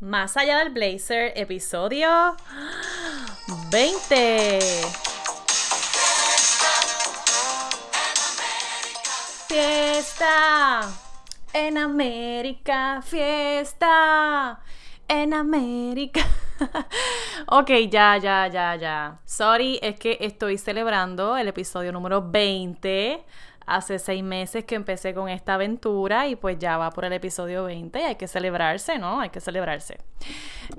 Más allá del blazer, episodio 20. Fiesta en América, fiesta en América. ok, ya, ya, ya, ya. Sorry, es que estoy celebrando el episodio número 20 hace seis meses que empecé con esta aventura y pues ya va por el episodio 20 y hay que celebrarse, ¿no? Hay que celebrarse.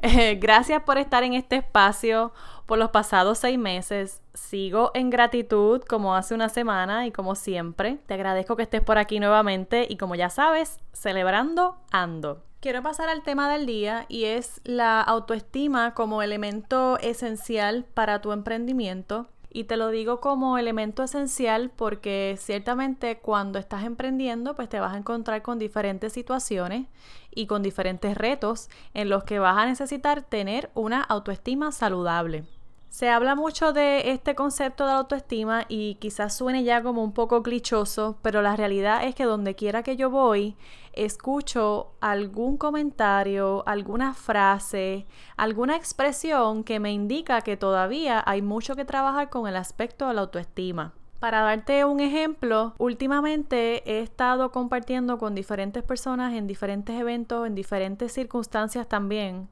Eh, gracias por estar en este espacio por los pasados seis meses. Sigo en gratitud como hace una semana y como siempre. Te agradezco que estés por aquí nuevamente y como ya sabes, celebrando ando. Quiero pasar al tema del día y es la autoestima como elemento esencial para tu emprendimiento y te lo digo como elemento esencial porque ciertamente cuando estás emprendiendo, pues te vas a encontrar con diferentes situaciones y con diferentes retos en los que vas a necesitar tener una autoestima saludable. Se habla mucho de este concepto de autoestima y quizás suene ya como un poco clichoso, pero la realidad es que donde quiera que yo voy, escucho algún comentario, alguna frase, alguna expresión que me indica que todavía hay mucho que trabajar con el aspecto de la autoestima. Para darte un ejemplo, últimamente he estado compartiendo con diferentes personas en diferentes eventos, en diferentes circunstancias también,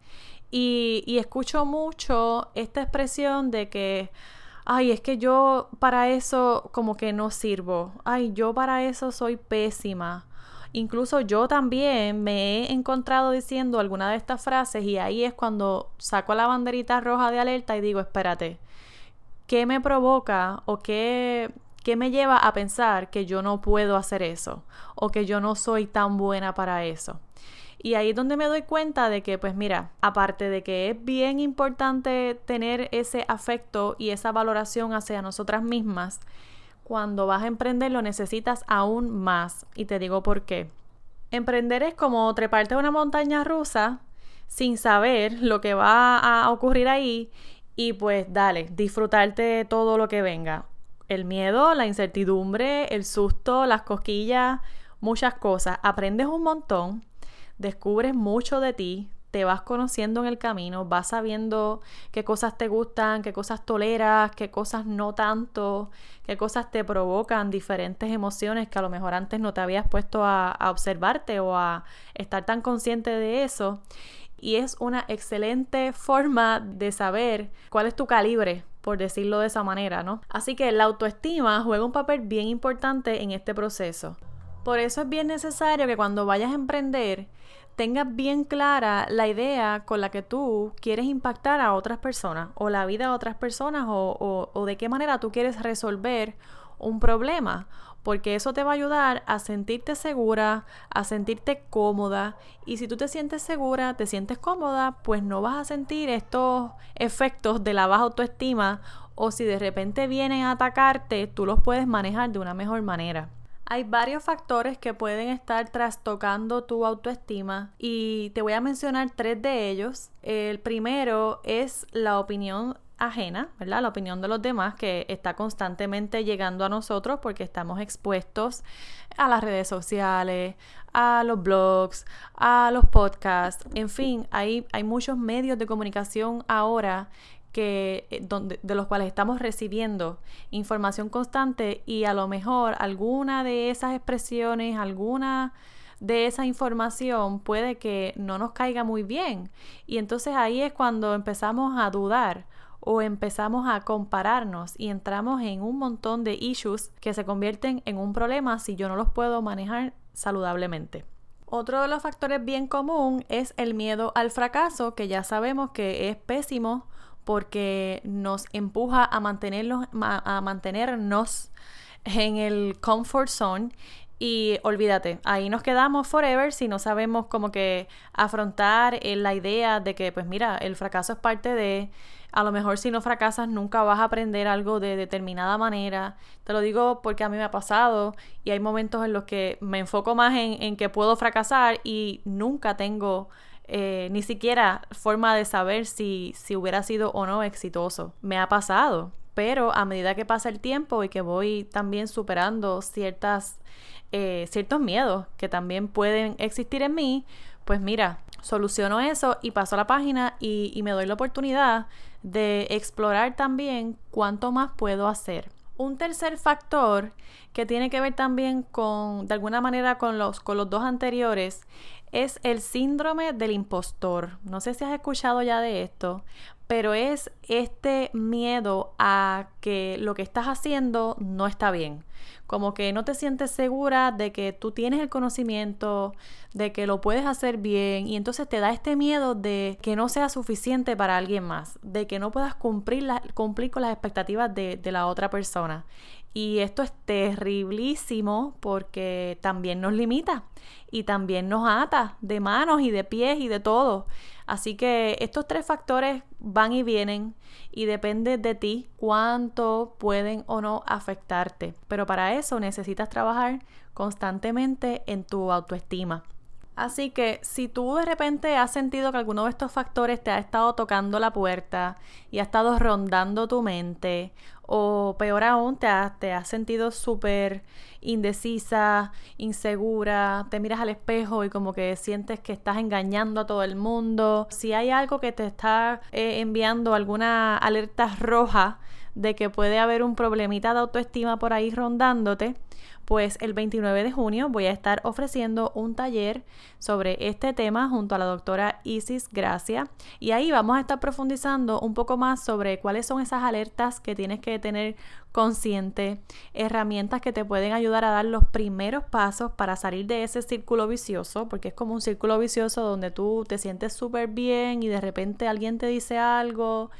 y, escucho mucho esta expresión de que, ay, es que yo para eso como que no sirvo, ay, yo para eso soy pésima. Incluso yo también me he encontrado diciendo alguna de estas frases y ahí es cuando saco la banderita roja de alerta y digo, espérate, ¿qué me provoca o qué, qué me lleva a pensar que yo no puedo hacer eso o que yo no soy tan buena para eso? Y ahí es donde me doy cuenta de que, pues mira, aparte de que es bien importante tener ese afecto y esa valoración hacia nosotras mismas, cuando vas a emprender lo necesitas aún más. Y te digo por qué. Emprender es como treparte a una montaña rusa sin saber lo que va a ocurrir ahí y pues dale, disfrutarte todo lo que venga. El miedo, la incertidumbre, el susto, las cosquillas, muchas cosas. Aprendes un montón descubres mucho de ti, te vas conociendo en el camino, vas sabiendo qué cosas te gustan, qué cosas toleras, qué cosas no tanto, qué cosas te provocan diferentes emociones que a lo mejor antes no te habías puesto a, a observarte o a estar tan consciente de eso. Y es una excelente forma de saber cuál es tu calibre por decirlo de esa manera, ¿no? Así que la autoestima juega un papel bien importante en este proceso. Por eso es bien necesario que cuando vayas a emprender tengas bien clara la idea con la que tú quieres impactar a otras personas o la vida de otras personas o, o, de qué manera tú quieres resolver un problema porque eso te va a ayudar a sentirte segura, a sentirte cómoda y si tú te sientes segura, te sientes cómoda, pues no vas a sentir estos efectos de la baja autoestima o si de repente vienen a atacarte, tú los puedes manejar de una mejor manera. Hay varios factores que pueden estar trastocando tu autoestima y te voy a mencionar tres de ellos. El primero es la opinión ajena, ¿verdad? La opinión de los demás que está constantemente llegando a nosotros porque estamos expuestos a las redes sociales, a los blogs, a los podcasts, en fin, hay, hay muchos medios de comunicación ahora que, eh, donde, de los cuales estamos recibiendo información constante y a lo mejor alguna de esas expresiones, alguna de esa información puede que no nos caiga muy bien. Y entonces ahí es cuando empezamos a dudar o empezamos a compararnos y entramos en un montón de issues que se convierten en un problema si yo no los puedo manejar saludablemente. Otro de los factores bien común es el miedo al fracaso, que ya sabemos que es pésimo porque nos empuja a, mantenerlos, a mantenernos en el comfort zone y olvídate, ahí nos quedamos forever si no sabemos como que afrontar eh, la idea de que, pues mira, el fracaso es parte de, a lo mejor si no fracasas nunca vas a aprender algo de determinada manera. Te lo digo porque a mí me ha pasado y hay momentos en los que me enfoco más en, en que puedo fracasar y nunca tengo eh, ni siquiera forma de saber si, si hubiera sido o no exitoso. Me ha pasado, pero a medida que pasa el tiempo y que voy también superando ciertas, eh, ciertos miedos que también pueden existir en mí, pues mira, soluciono eso y paso a la página y, y me doy la oportunidad de explorar también cuánto más puedo hacer. Un tercer factor que tiene que ver también con, de alguna manera, con los, con los dos anteriores, es el síndrome del impostor. No sé si has escuchado ya de esto, pero es este miedo a que lo que estás haciendo no está bien. Como que no te sientes segura de que tú tienes el conocimiento, de que lo puedes hacer bien y entonces te da este miedo de que no sea suficiente para alguien más, de que no puedas cumplir, cumplir con las expectativas de, de la otra persona. Y esto es terriblísimo porque también nos limita y también nos ata de manos y de pies y de todo. Así que estos tres factores van y vienen y depende de ti cuánto pueden o no afectarte. Pero para eso necesitas trabajar constantemente en tu autoestima. Así que si tú de repente has sentido que alguno de estos factores te ha estado tocando la puerta y ha estado rondando tu mente, o peor aún, te, has sentido súper indecisa, insegura, te miras al espejo y como que sientes que estás engañando a todo el mundo, si hay algo que te está eh, enviando alguna alerta roja de que puede haber un problemita de autoestima por ahí rondándote, pues el 29 de junio voy a estar ofreciendo un taller sobre este tema junto a la doctora Isis Gracia. Y ahí vamos a estar profundizando un poco más sobre cuáles son esas alertas que tienes que tener consciente, herramientas que te pueden ayudar a dar los primeros pasos para salir de ese círculo vicioso, porque es como un círculo vicioso donde tú te sientes súper bien y de repente alguien te dice algo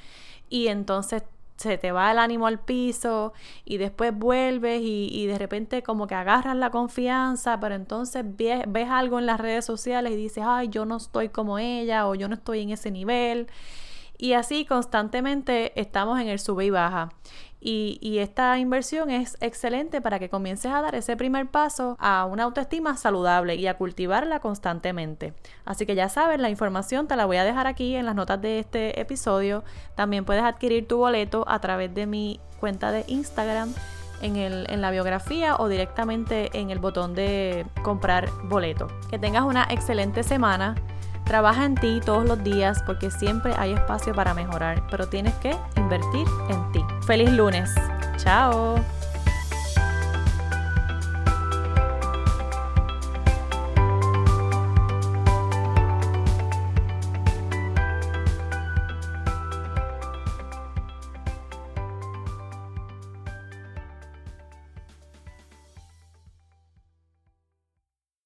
y entonces se te va el ánimo al piso y después vuelves y, de repente como que agarras la confianza, pero entonces ves, ves, algo en las redes sociales y dices, ay, yo no estoy como ella o yo no estoy en ese nivel. Y así constantemente estamos en el sube y baja. Y, esta inversión es excelente para que comiences a dar ese primer paso a una autoestima saludable y a cultivarla constantemente. Así que ya sabes, la información te la voy a dejar aquí en las notas de este episodio. También puedes adquirir tu boleto a través de mi cuenta de Instagram. En, en, la biografía o directamente en el botón de comprar boleto. Que tengas una excelente semana. Trabaja en ti todos los días porque siempre hay espacio para mejorar, pero tienes que invertir en ti. Feliz lunes. Chao.